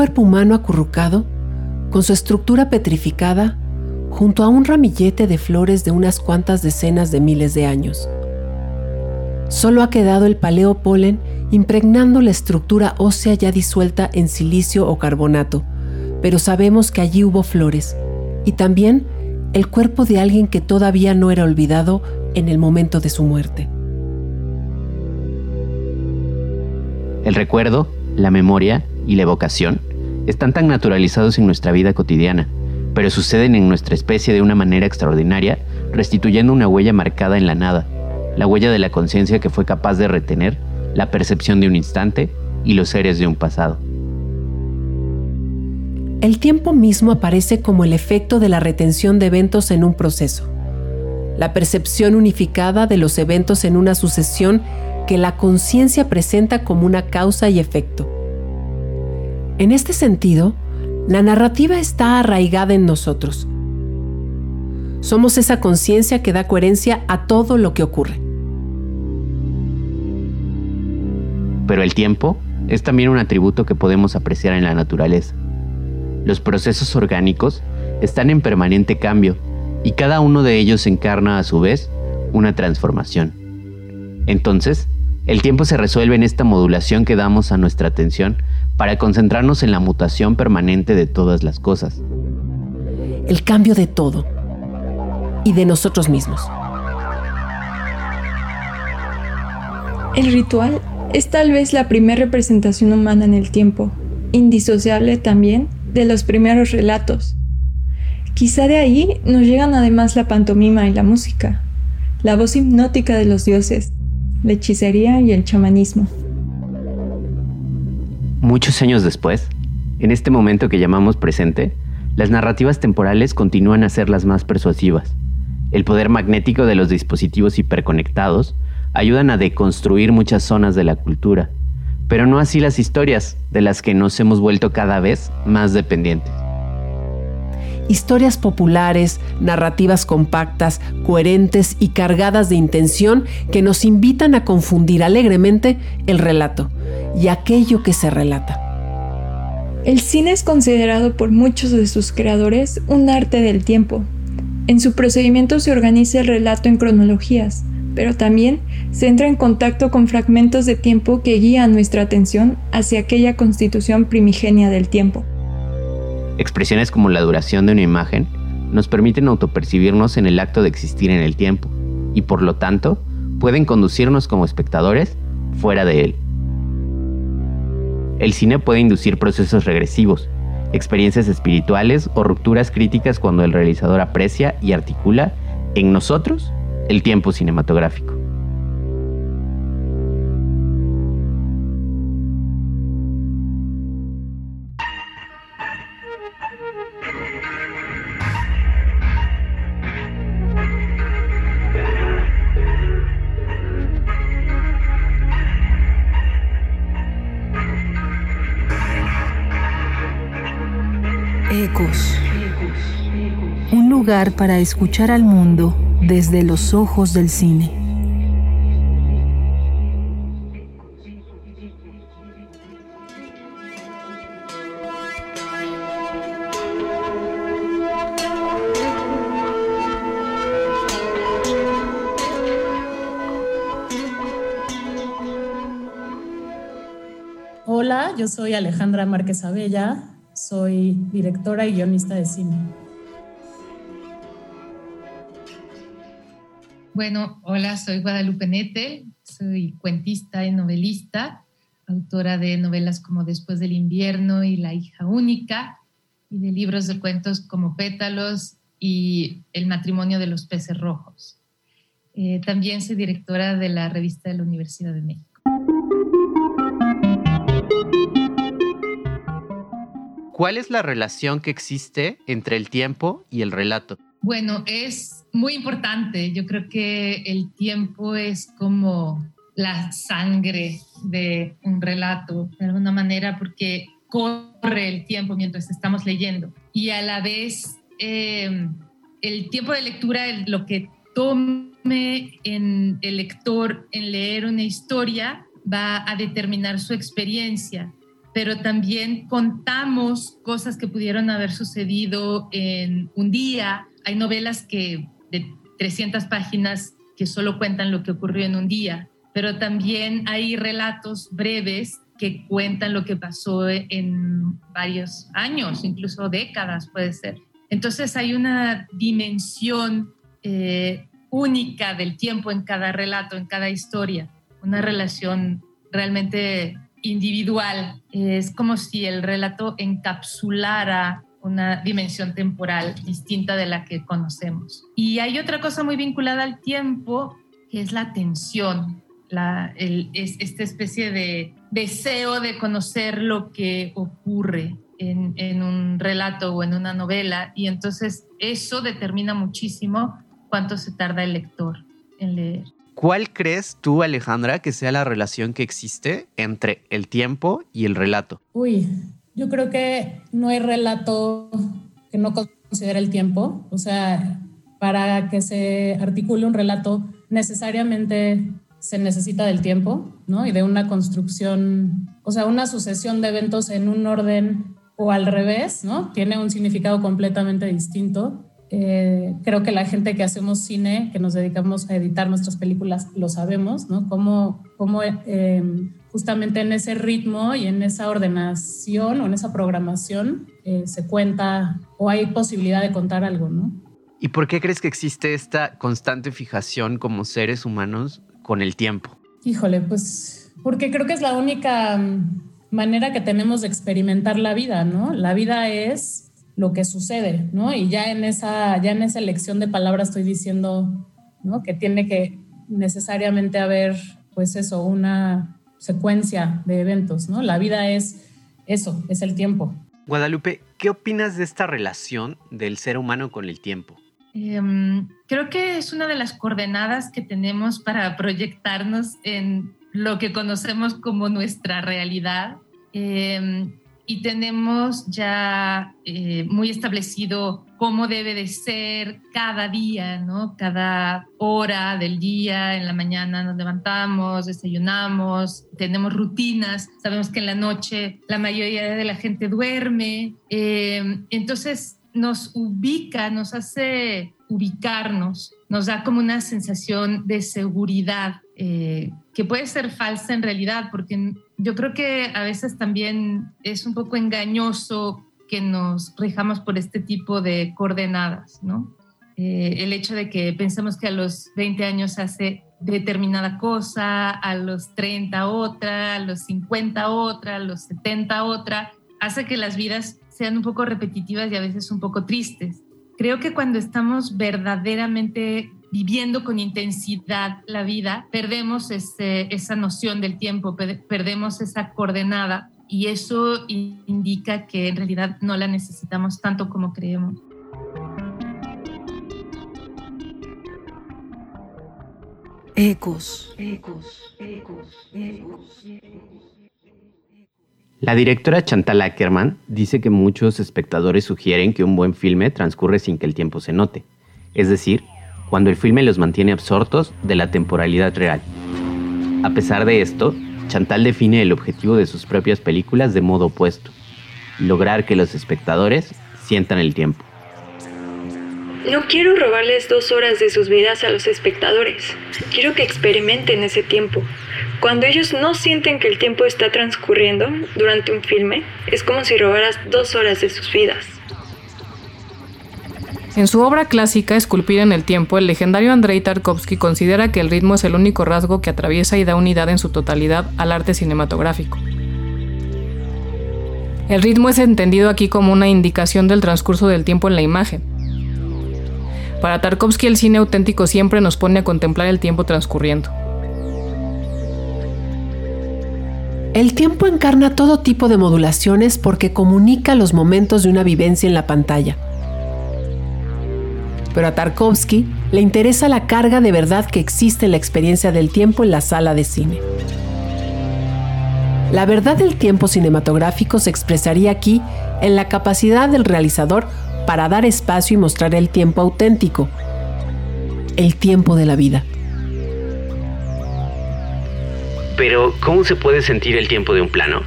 cuerpo humano acurrucado, con su estructura petrificada, junto a un ramillete de flores de unas cuantas decenas de miles de años. Solo ha quedado el paleopolen impregnando la estructura ósea ya disuelta en silicio o carbonato, pero sabemos que allí hubo flores y también el cuerpo de alguien que todavía no era olvidado en el momento de su muerte. El recuerdo, la memoria y la evocación están tan naturalizados en nuestra vida cotidiana, pero suceden en nuestra especie de una manera extraordinaria, restituyendo una huella marcada en la nada, la huella de la conciencia que fue capaz de retener la percepción de un instante y los seres de un pasado. El tiempo mismo aparece como el efecto de la retención de eventos en un proceso, la percepción unificada de los eventos en una sucesión que la conciencia presenta como una causa y efecto. En este sentido, la narrativa está arraigada en nosotros. Somos esa conciencia que da coherencia a todo lo que ocurre. Pero el tiempo es también un atributo que podemos apreciar en la naturaleza. Los procesos orgánicos están en permanente cambio y cada uno de ellos encarna a su vez una transformación. Entonces, el tiempo se resuelve en esta modulación que damos a nuestra atención para concentrarnos en la mutación permanente de todas las cosas. El cambio de todo y de nosotros mismos. El ritual es tal vez la primera representación humana en el tiempo, indisociable también de los primeros relatos. Quizá de ahí nos llegan además la pantomima y la música, la voz hipnótica de los dioses, la hechicería y el chamanismo. Muchos años después, en este momento que llamamos presente, las narrativas temporales continúan a ser las más persuasivas. El poder magnético de los dispositivos hiperconectados ayudan a deconstruir muchas zonas de la cultura, pero no así las historias, de las que nos hemos vuelto cada vez más dependientes. Historias populares, narrativas compactas, coherentes y cargadas de intención que nos invitan a confundir alegremente el relato y aquello que se relata. El cine es considerado por muchos de sus creadores un arte del tiempo. En su procedimiento se organiza el relato en cronologías, pero también se entra en contacto con fragmentos de tiempo que guían nuestra atención hacia aquella constitución primigenia del tiempo. Expresiones como la duración de una imagen nos permiten autopercibirnos en el acto de existir en el tiempo y por lo tanto pueden conducirnos como espectadores fuera de él. El cine puede inducir procesos regresivos, experiencias espirituales o rupturas críticas cuando el realizador aprecia y articula en nosotros el tiempo cinematográfico. Un lugar para escuchar al mundo desde los ojos del cine. Hola, yo soy Alejandra Márquez Abella, soy directora y guionista de cine. Bueno, hola, soy Guadalupe Nete, soy cuentista y novelista, autora de novelas como Después del invierno y La hija única, y de libros de cuentos como Pétalos y El matrimonio de los peces rojos. Eh, también soy directora de la revista de la Universidad de México. ¿Cuál es la relación que existe entre el tiempo y el relato? Bueno, es muy importante. Yo creo que el tiempo es como la sangre de un relato, de alguna manera, porque corre el tiempo mientras estamos leyendo. Y a la vez, em, el tiempo de lectura, lo que tome en el lector en leer una historia, va a determinar su experiencia. Pero también contamos cosas que pudieron haber sucedido en un día. Hay novelas que de 300 páginas que solo cuentan lo que ocurrió en un día, pero también hay relatos breves que cuentan lo que pasó en varios años, incluso décadas puede ser. Entonces hay una dimensión eh, única del tiempo en cada relato, en cada historia, una relación realmente individual. Es como si el relato encapsulara una dimensión temporal distinta de la que conocemos. Y hay otra cosa muy vinculada al tiempo, que es la tensión, la, es, esta especie de deseo de conocer lo que ocurre en, en, un relato o en una novela. Y entonces eso determina muchísimo cuánto se tarda el lector en leer. ¿Cuál crees tú, Alejandra, que sea la relación que existe entre el tiempo y el relato? Uy, yo creo que no hay relato que no considere el tiempo. O sea, para que se articule un relato, necesariamente se necesita del tiempo, ¿no? Y de una construcción, o sea, una sucesión de eventos en un orden o al revés, ¿no? Tiene un significado completamente distinto. Eh, creo que la gente que hacemos cine, que nos dedicamos a editar nuestras películas, lo sabemos, ¿no? Cómo, cómo eh, justamente en ese ritmo y en esa ordenación o en esa programación eh, se cuenta o hay posibilidad de contar algo, ¿no? ¿Y por qué crees que existe esta constante fijación como seres humanos con el tiempo? Híjole, pues porque creo que es la única mm, manera que tenemos de experimentar la vida, ¿no? La vida es lo que sucede, ¿no? Y ya en esa, ya en esa elección de palabras estoy diciendo, ¿no? Que tiene que necesariamente haber, pues eso, una secuencia de eventos, ¿no? La vida es eso, es el tiempo. Guadalupe, ¿qué opinas de esta relación del ser humano con el tiempo? Em, creo que es una de las coordenadas que tenemos para proyectarnos en lo que conocemos como nuestra realidad. Eh, y tenemos ya eh, muy establecido cómo debe de ser cada día, ¿no? Cada hora del día, en la mañana nos levantamos, desayunamos, tenemos rutinas, sabemos que en la noche la mayoría de la gente duerme, eh, entonces nos ubica, nos hace ubicarnos, nos da como una sensación de seguridad eh, que puede ser falsa en realidad, porque yo creo que a veces también es un poco engañoso que nos rijamos por este tipo de coordenadas, ¿no? Eh, el hecho de que pensemos que a los 20 años hace determinada cosa, a los 30 otra, a los 50 otra, a los 70 otra, hace que las vidas sean un poco repetitivas y a veces un poco tristes. Creo que cuando estamos verdaderamente viviendo con intensidad la vida, perdemos esa noción del tiempo, perdemos esa coordenada y eso indica que en realidad no la necesitamos tanto como creemos. Ecos, ecos, ecos, ecos. La directora Chantal Ackerman dice que muchos espectadores sugieren que un buen filme transcurre sin que el tiempo se note, es decir, cuando el filme los mantiene absortos de la temporalidad real. A pesar de esto, Chantal define el objetivo de sus propias películas de modo opuesto, lograr que los espectadores sientan el tiempo. No quiero robarles dos horas de sus vidas a los espectadores. Quiero que experimenten ese tiempo. Cuando ellos no sienten que el tiempo está transcurriendo durante un filme, es como si robaras dos horas de sus vidas. En su obra clásica Esculpir en el tiempo, el legendario Andrei Tarkovsky considera que el ritmo es el único rasgo que atraviesa y da unidad en su totalidad al arte cinematográfico. El ritmo es entendido aquí como una indicación del transcurso del tiempo en la imagen. Para Tarkovsky el cine auténtico siempre nos pone a contemplar el tiempo transcurriendo. El tiempo encarna todo tipo de modulaciones porque comunica los momentos de una vivencia en la pantalla. Pero a Tarkovsky le interesa la carga de verdad que existe en la experiencia del tiempo en la sala de cine. La verdad del tiempo cinematográfico se expresaría aquí en la capacidad del realizador para dar espacio y mostrar el tiempo auténtico, el tiempo de la vida. Pero, ¿cómo se puede sentir el tiempo de un plano?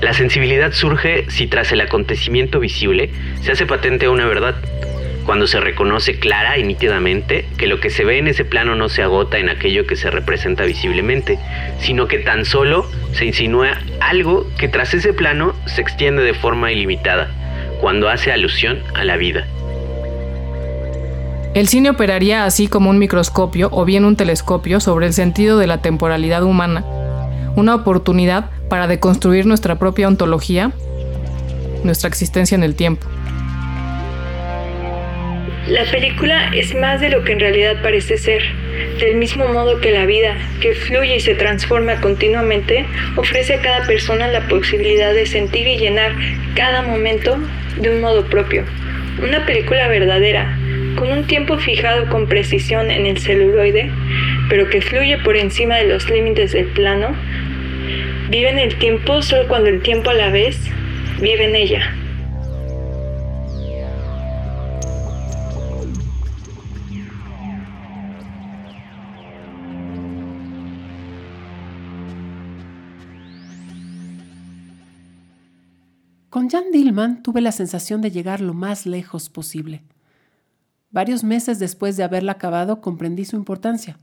La sensibilidad surge si tras el acontecimiento visible se hace patente una verdad, cuando se reconoce clara y nítidamente que lo que se ve en ese plano no se agota en aquello que se representa visiblemente, sino que tan solo se insinúa algo que tras ese plano se extiende de forma ilimitada, cuando hace alusión a la vida. El cine operaría así como un microscopio o bien un telescopio sobre el sentido de la temporalidad humana, una oportunidad para deconstruir nuestra propia ontología, nuestra existencia en el tiempo. La película es más de lo que en realidad parece ser. Del mismo modo que la vida, que fluye y se transforma continuamente, ofrece a cada persona la posibilidad de sentir y llenar cada momento de un modo propio. Una película verdadera, con un tiempo fijado con precisión en el celuloide, pero que fluye por encima de los límites del plano, vive en el tiempo solo cuando el tiempo a la vez vive en ella. Con Jan Dillman tuve la sensación de llegar lo más lejos posible. Varios meses después de haberla acabado comprendí su importancia.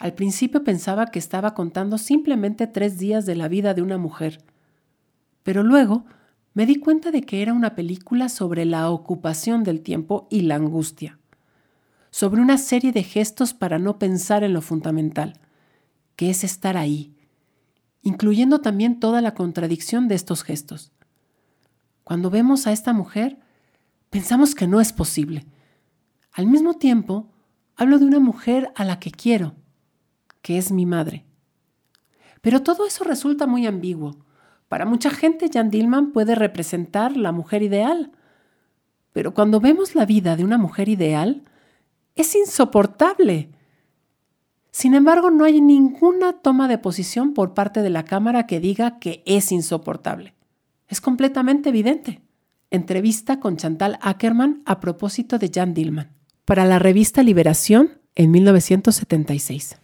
Al principio pensaba que estaba contando simplemente tres días de la vida de una mujer, pero luego me di cuenta de que era una película sobre la ocupación del tiempo y la angustia, sobre una serie de gestos para no pensar en lo fundamental, que es estar ahí, incluyendo también toda la contradicción de estos gestos. Cuando vemos a esta mujer, pensamos que no es posible. Al mismo tiempo, hablo de una mujer a la que quiero, que es mi madre. Pero todo eso resulta muy ambiguo. Para mucha gente, Jan Dillman puede representar la mujer ideal. Pero cuando vemos la vida de una mujer ideal, es insoportable. Sin embargo, no hay ninguna toma de posición por parte de la Cámara que diga que es insoportable. Es completamente evidente. Entrevista con Chantal Ackerman a propósito de Jan Dillman. Para la revista Liberación en 1976.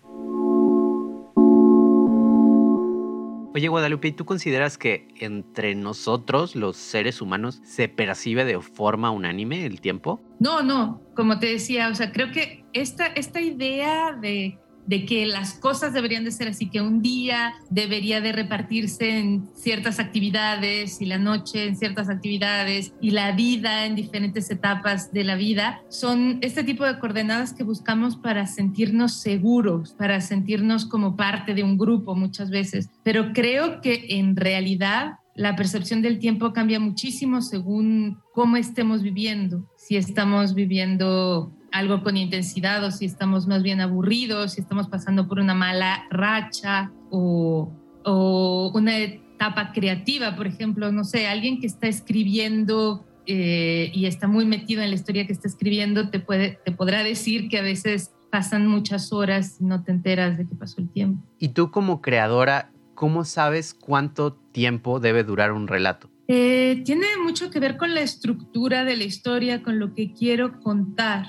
Oye, Guadalupe, ¿tú consideras que entre nosotros, los seres humanos, se percibe de forma unánime el tiempo? No, no, como te decía, o sea, creo que esta, esta idea de de que las cosas deberían de ser así, que un día debería de repartirse en ciertas actividades y la noche en ciertas actividades y la vida en diferentes etapas de la vida, son este tipo de coordenadas que buscamos para sentirnos seguros, para sentirnos como parte de un grupo muchas veces. Pero creo que en realidad la percepción del tiempo cambia muchísimo según cómo estemos viviendo. Si estamos viviendo algo con intensidad o si estamos más bien aburridos, si estamos pasando por una mala racha o, o una etapa creativa, por ejemplo, no sé, alguien que está escribiendo eh, y está muy metido en la historia que está escribiendo, te, puede, te podrá decir que a veces pasan muchas horas y no te enteras de que pasó el tiempo. Y tú como creadora, ¿cómo sabes cuánto tiempo debe durar un relato? Eh, tiene mucho que ver con la estructura de la historia, con lo que quiero contar.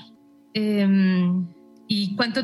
Em, y cuánto,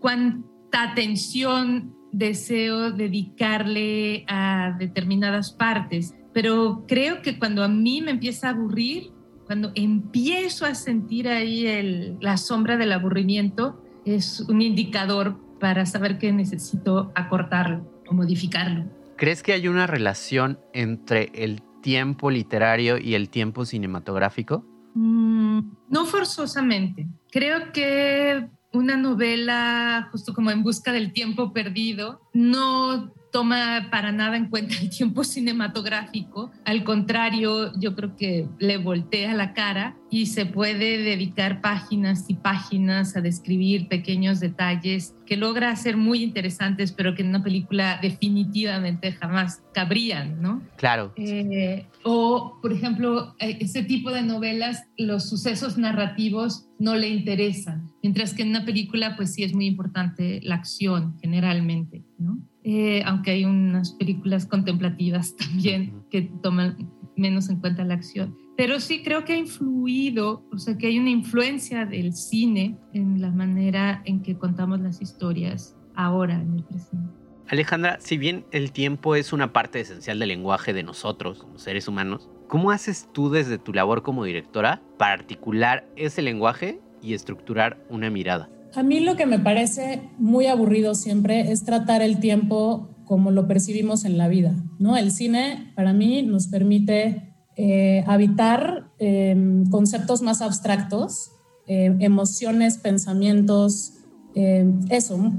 cuánta atención deseo dedicarle a determinadas partes. Pero creo que cuando a mí me empieza a aburrir, cuando empiezo a sentir ahí la sombra del aburrimiento, es un indicador para saber que necesito acortarlo o modificarlo. ¿Crees que hay una relación entre el tiempo literario y el tiempo cinematográfico? Mm, no forzosamente. Creo que una novela, justo como En Busca del Tiempo Perdido, no toma para nada en cuenta el tiempo cinematográfico. Al contrario, yo creo que le voltea la cara y se puede dedicar páginas y páginas a describir pequeños detalles que logra ser muy interesantes, pero que en una película definitivamente jamás cabrían, ¿no? Claro. Eh, o, por ejemplo, eh, ese tipo de novelas, los sucesos narrativos no le interesan, mientras que en una película, pues sí es muy importante la acción generalmente, ¿no? Eh, aunque hay unas películas contemplativas también que toman menos en cuenta la acción. Pero sí creo que ha influido, o sea, que hay una influencia del cine en la manera en que contamos las historias ahora, en el presente. Alejandra, si bien el tiempo es una parte esencial del lenguaje de nosotros como seres humanos, ¿cómo haces tú desde tu labor como directora para articular ese lenguaje y estructurar una mirada? A mí lo que me parece muy aburrido siempre es tratar el tiempo como lo percibimos en la vida, ¿no? El cine para mí nos permite eh, habitar em, conceptos más abstractos, em, emociones, pensamientos, em, eso,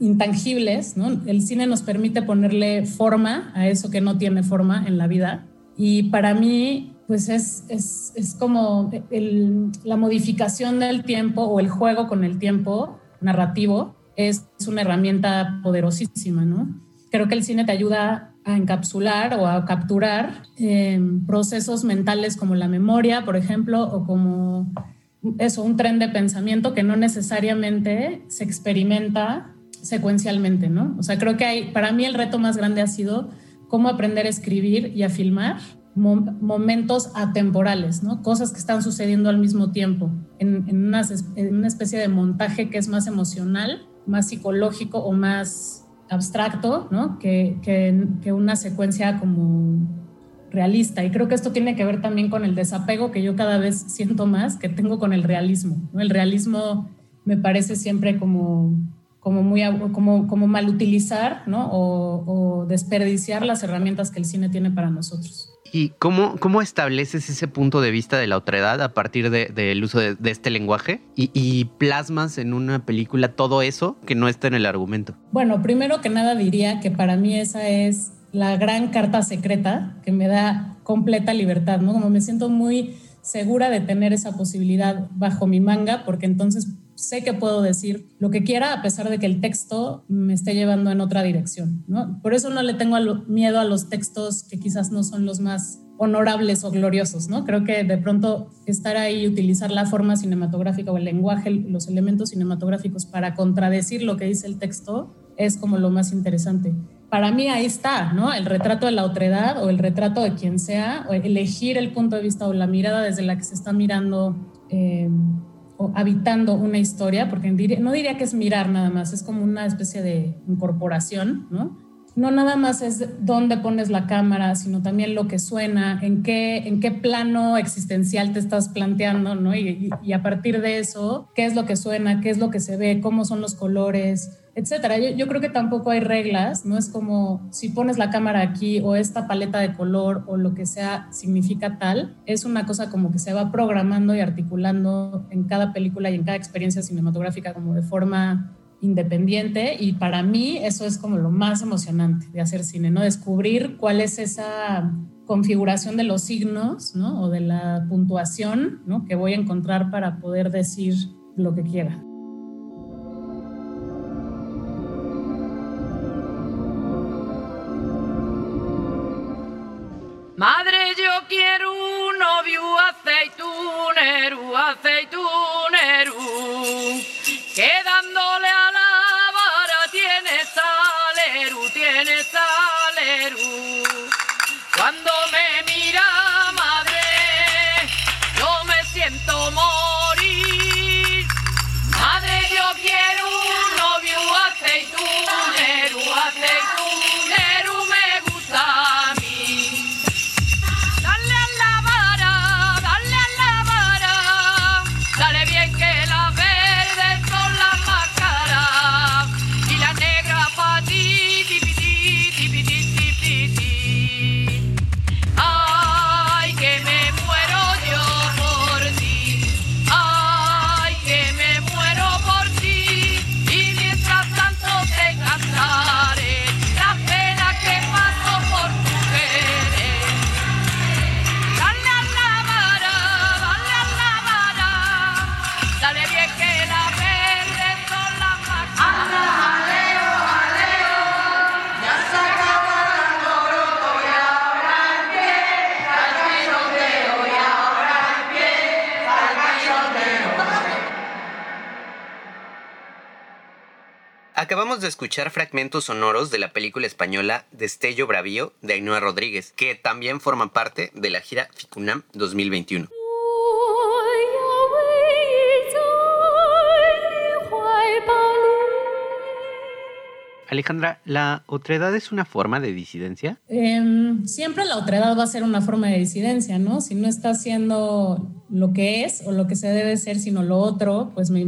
intangibles, ¿no? El cine nos permite ponerle forma a eso que no tiene forma en la vida. Y para mí, pues es, es, es como la modificación del tiempo o el juego con el tiempo narrativo es una herramienta poderosísima, ¿no? Creo que el cine te ayuda a encapsular o a capturar em, procesos mentales como la memoria, por ejemplo, o como eso, un tren de pensamiento que no necesariamente se experimenta secuencialmente, ¿no? O sea, creo que hay, para mí el reto más grande ha sido cómo aprender a escribir y a filmar momentos atemporales, ¿no? Cosas que están sucediendo al mismo tiempo, en, una, especie de montaje que es más emocional, más psicológico o más abstracto. Que, una secuencia como realista. Y creo que esto tiene que ver también con el desapego que yo cada vez siento más que tengo con el realismo. El realismo me parece siempre como, como muy mal utilizar o desperdiciar las herramientas que el cine tiene para nosotros. ¿Y cómo, cómo estableces ese punto de vista de la otredad a partir del de, uso de, este lenguaje y, y, plasmas en una película todo eso que no está en el argumento? Bueno, primero que nada diría que para mí esa es la gran carta secreta que me da completa libertad, ¿no? Como me siento muy segura de tener esa posibilidad bajo mi manga, porque entonces sé que puedo decir lo que quiera a pesar de que el texto me esté llevando en otra dirección. ¿no? Por eso no le tengo miedo a los textos que quizás no son los más honorables o gloriosos, ¿no? Creo que de pronto estar ahí y utilizar la forma cinematográfica o el lenguaje, los elementos cinematográficos para contradecir lo que dice el texto es como lo más interesante. Para mí ahí está, ¿no? El retrato de la otredad o el retrato de quien sea, o elegir el punto de vista o la mirada desde la que se está mirando eh, habitando una historia, porque no diría que es mirar nada más, es como una especie de incorporación, ¿no? No nada más es dónde pones la cámara, sino también lo que suena, en qué, en qué plano existencial te estás planteando, ¿no? Y a partir de eso, qué es lo que suena, qué es lo que se ve, cómo son los colores, etcétera. Yo, creo que tampoco hay reglas, no es como si pones la cámara aquí o esta paleta de color o lo que sea significa tal, es una cosa como que se va programando y articulando en cada película y en cada experiencia cinematográfica como de forma independiente y para mí eso es como lo más emocionante de hacer cine, ¿no? Descubrir cuál es esa configuración de los signos, ¿no? O de la puntuación. Que voy a encontrar para poder decir lo que quiera. De escuchar fragmentos sonoros de la película española Destello Bravío de Ainhoa Rodríguez, que también forma parte de la gira Ficunam 2021. Alejandra, ¿la otredad es una forma de disidencia? Em, siempre la otredad va a ser una forma de disidencia, ¿no? Si no está haciendo lo que es o lo que se debe ser, sino lo otro, pues me,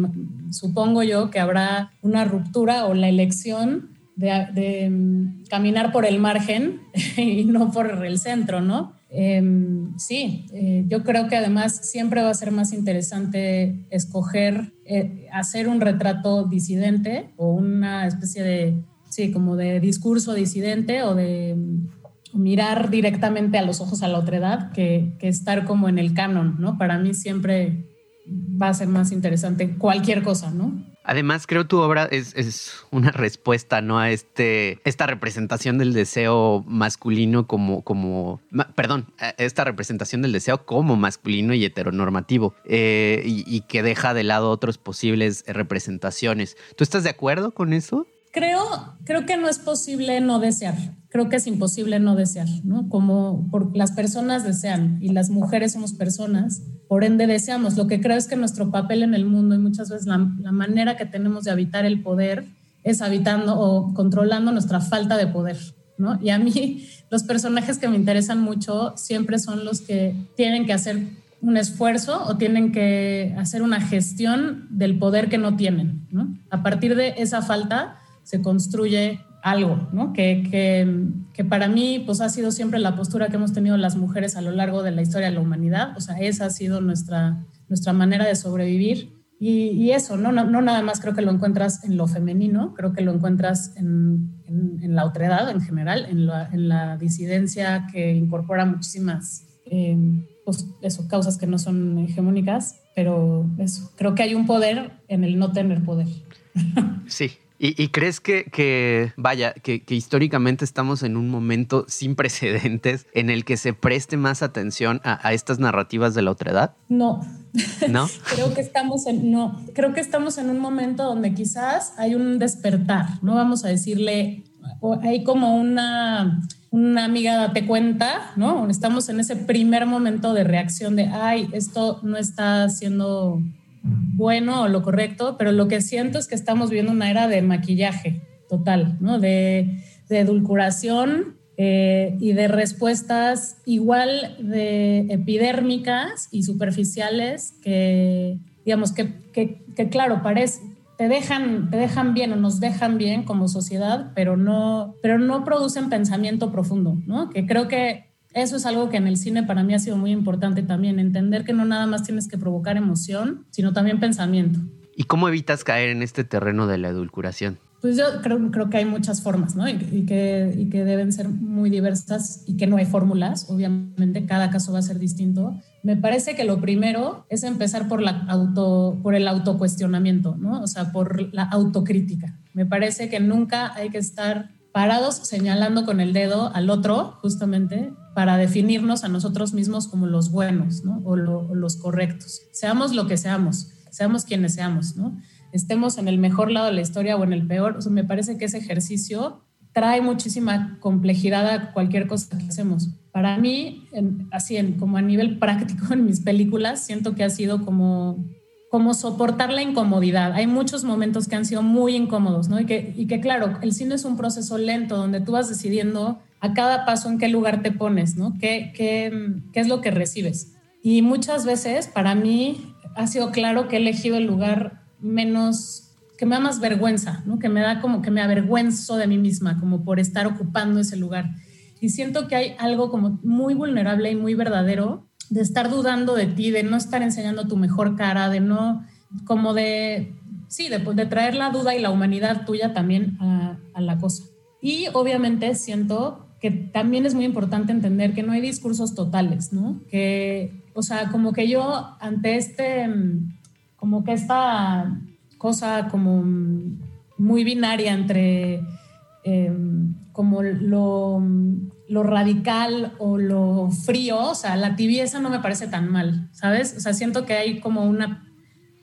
supongo yo que habrá una ruptura o la elección de, em, caminar por el margen y no por el centro, ¿no? Em, sí, eh, yo creo que además siempre va a ser más interesante escoger eh, hacer un retrato disidente o una especie de, sí, como de discurso disidente o de mm, mirar directamente a los ojos a la otredad que, que estar como en el canon, ¿no? Para mí siempre va a ser más interesante cualquier cosa, ¿no? Además, creo tu obra es, una respuesta, ¿no? A este, esta representación del deseo masculino como, como, perdón, esta representación del deseo como masculino y heteronormativo, eh, y, que deja de lado otras posibles representaciones. ¿Tú estás de acuerdo con eso? Creo, creo que no es posible no desear. Creo que es imposible no desear, ¿no? Como por, las personas desean y las mujeres somos personas, por ende deseamos. Lo que creo es que nuestro papel en el mundo y muchas veces la, la manera que tenemos de habitar el poder es habitando o controlando nuestra falta de poder, ¿no? Y a mí los personajes que me interesan mucho siempre son los que tienen que hacer un esfuerzo o tienen que hacer una gestión del poder que no tienen, ¿no? A partir de esa falta se construye algo, ¿no? Que, que, que, para mí pues ha sido siempre la postura que hemos tenido las mujeres a lo largo de la historia de la humanidad, o sea, esa ha sido nuestra, nuestra manera de sobrevivir. Y, eso, ¿no? ¿no? No, nada más creo que lo encuentras en lo femenino, creo que lo encuentras en, en, la otredad en general, en la, en la, disidencia que incorpora muchísimas eh, pues, causas que no son hegemónicas, pero eso, creo que hay un poder en el no tener poder. Sí, ¿Y, crees que, vaya, que, históricamente estamos en un momento sin precedentes en el que se preste más atención a, estas narrativas de la otredad? No. ¿No? creo que estamos en, no, creo que estamos en un momento donde quizás hay un despertar, no vamos a decirle, hay como una, una amiga date cuenta, ¿no? Estamos en ese primer momento de reacción de, ay, esto no está siendo bueno o lo correcto, pero lo que siento es que estamos viviendo una era de maquillaje total, ¿no? De, de edulcuración eh, y de respuestas igual de epidérmicas y superficiales que, digamos, que, que, que claro, parece, te dejan, te dejan bien o nos dejan bien como sociedad, pero no, pero no producen pensamiento profundo, ¿no? Que creo que eso es algo que en el cine para mí ha sido muy importante también, entender que no nada más tienes que provocar emoción, sino también pensamiento. ¿Y cómo evitas caer en este terreno de la edulcuración? Pues yo creo, creo que hay muchas formas, ¿no? Y, que, y que deben ser muy diversas y que no hay fórmulas, obviamente cada caso va a ser distinto. Me parece que lo primero es empezar por, la auto, por el autocuestionamiento, ¿no? O sea, por la autocrítica. Me parece que nunca hay que estar parados señalando con el dedo al otro, justamente, para definirnos a nosotros mismos como los buenos, ¿no? O, los correctos. Seamos lo que seamos, seamos quienes seamos, ¿no? Estemos en el mejor lado de la historia o en el peor. Me parece que ese ejercicio trae muchísima complejidad a cualquier cosa que hacemos. Para mí, así en, como a nivel práctico en mis películas, siento que ha sido como como soportar la incomodidad. Hay muchos momentos que han sido muy incómodos, ¿no? Y que, y que claro, el cine es un proceso lento donde tú vas decidiendo a cada paso en qué lugar te pones, ¿no? ¿Qué, qué, qué es lo que recibes? Y muchas veces para mí ha sido claro que he elegido el lugar menos, que me da más vergüenza, ¿no? Que me da como que me avergüenzo de mí misma, como por estar ocupando ese lugar. Y siento que hay algo como muy vulnerable y muy verdadero de estar dudando de ti, de no estar enseñando tu mejor cara, de no, como de, sí, de, de traer la duda y la humanidad tuya también a, a la cosa. Y obviamente siento que también es muy importante entender que no hay discursos totales, ¿no? Que, o sea, como que yo ante este, como que esta cosa como muy binaria entre em, como lo, lo, radical o lo frío, o sea, la tibieza no me parece tan mal, ¿sabes? O sea, siento que hay como una,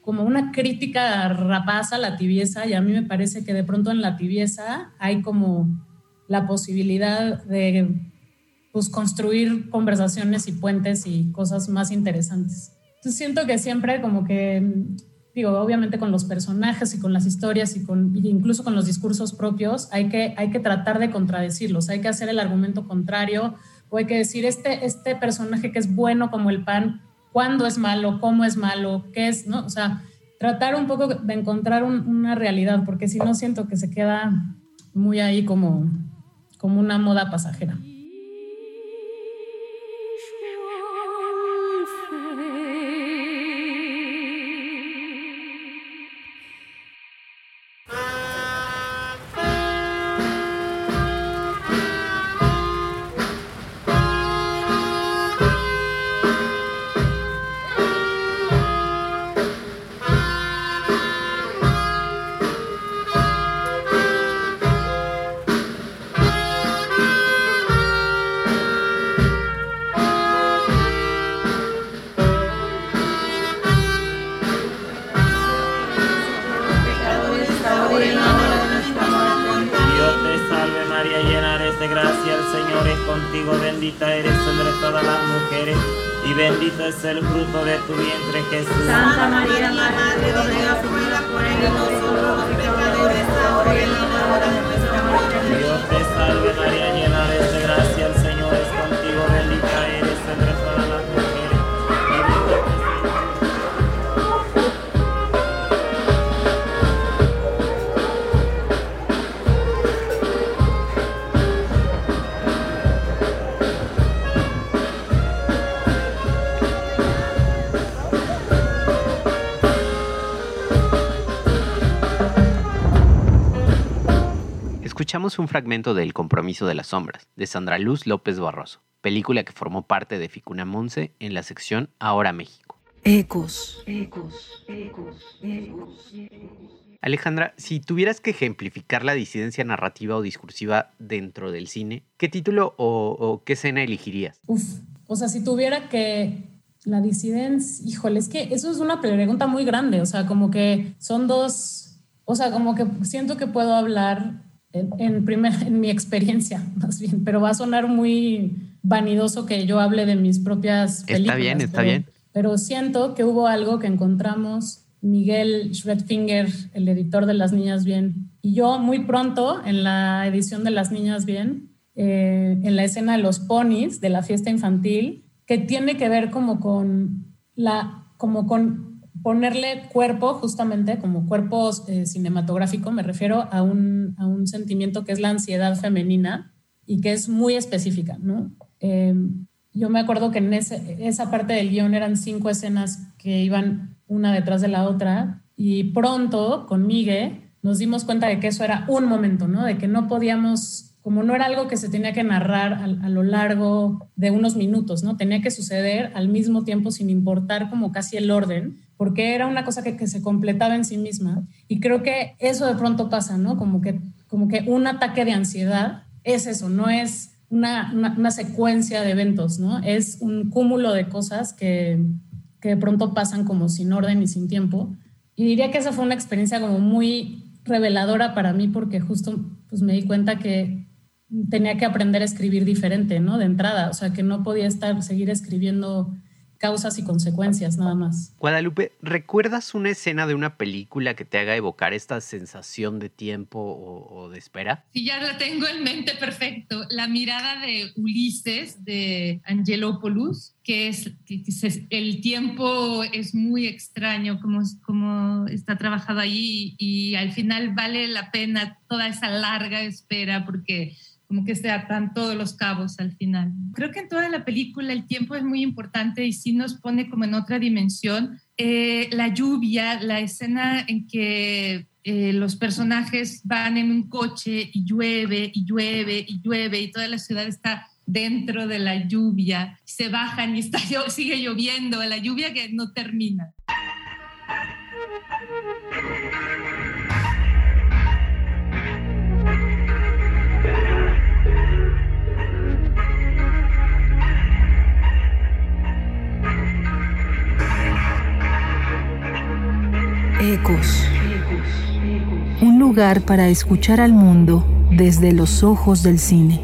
como una crítica rapaza a la tibieza y a mí me parece que de pronto en la tibieza hay como la posibilidad de pues, construir conversaciones y puentes y cosas más interesantes. Entonces siento que siempre como que digo, obviamente con los personajes y con las historias y con incluso con los discursos propios, hay que, hay que tratar de contradecirlos, hay que hacer el argumento contrario, o hay que decir, este, este personaje que es bueno como el pan, ¿cuándo es malo? ¿Cómo es malo? ¿Qué es? ¿No? O sea, tratar un poco de encontrar una realidad, porque si no siento que se queda muy ahí como, como una moda pasajera. Escuchamos un fragmento de El compromiso de las sombras, de Sandra Luz López Barroso, película que formó parte de Ficuna Monse en la sección Ahora México. Ecos, ecos, ecos, ecos. Alejandra, si tuvieras que ejemplificar la disidencia narrativa o discursiva dentro del cine, ¿qué título o, qué escena elegirías? Uf, o sea, si tuviera que la disidencia, híjole, es que eso es una pregunta muy grande, o sea, como que son dos, o sea, como que siento que puedo hablar en, primer, en mi experiencia, más bien, pero va a sonar muy vanidoso que yo hable de mis propias películas. Está bien, está bien. Pero siento que hubo algo que encontramos Miguel Schredfinger, el editor de Las Niñas Bien, y yo muy pronto en la edición de Las Niñas Bien, eh, en la escena de los ponis de la fiesta infantil, que tiene que ver como con la como con ponerle cuerpo, justamente como cuerpo eh, cinematográfico, me refiero a un, a un, sentimiento que es la ansiedad femenina y que es muy específica, ¿no? Em, yo me acuerdo que en esa parte del guion eran cinco escenas que iban una detrás de la otra y pronto con Miguel nos dimos cuenta de que eso era un momento, ¿no? De que no podíamos, como no era algo que se tenía que narrar a, lo largo de unos minutos, ¿no? Tenía que suceder al mismo tiempo sin importar como casi el orden porque era una cosa que, se completaba en sí misma. Y creo que eso de pronto pasa, ¿no? Como que, como que un ataque de ansiedad es eso, no es una, una, secuencia de eventos, ¿no? Es un cúmulo de cosas que, que de pronto pasan como sin orden y sin tiempo. Y diría que esa fue una experiencia como muy reveladora para mí porque justo pues me di cuenta que tenía que aprender a escribir diferente, ¿no? De entrada, o sea, que no podía estar, seguir escribiendo causas y consecuencias nada más. Guadalupe, ¿recuerdas una escena de una película que te haga evocar esta sensación de tiempo o, de espera? Sí, ya la tengo en mente perfecto. La mirada de Ulises de Angelopoulos, que es que, el tiempo es muy extraño como, como está trabajado ahí y al final vale la pena toda esa larga espera porque como que se atan todos los cabos al final. Creo que en toda la película el tiempo es muy importante y sí nos pone como en otra dimensión. Eh, la lluvia, la escena en que eh, los personajes van en un coche y llueve y llueve y llueve y toda la ciudad está dentro de la lluvia, se bajan y está, sigue lloviendo, la lluvia que no termina. Ecos. Un lugar para escuchar al mundo desde los ojos del cine.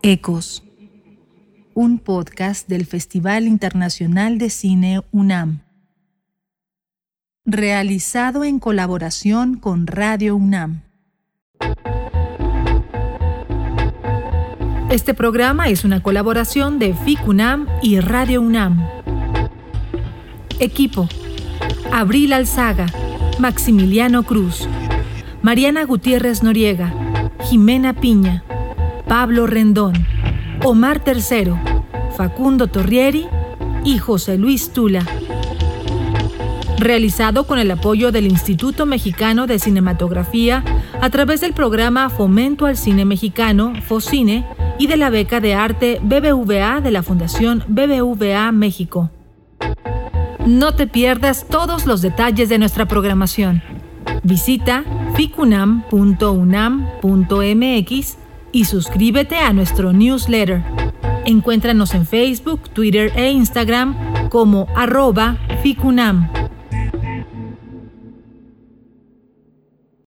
Ecos, un podcast del Festival Internacional de Cine UNAM, realizado en colaboración con Radio UNAM. Este programa es una colaboración de FICUNAM y Radio UNAM. Equipo: Abril Alzaga, Maximiliano Cruz, Mariana Gutiérrez Noriega, Jimena Piña. Pablo Rendón, Omar Tercero, Facundo Torrieri y José Luis Tula. Realizado con el apoyo del Instituto Mexicano de Cinematografía a través del programa Fomento al Cine Mexicano, FOCINE, y de la beca de arte BBVA de la Fundación BBVA México. No te pierdas todos los detalles de nuestra programación. Visita ficunam.unam.mx y suscríbete a nuestro newsletter. Encuéntranos en Facebook, Twitter e Instagram como arroba ficunam.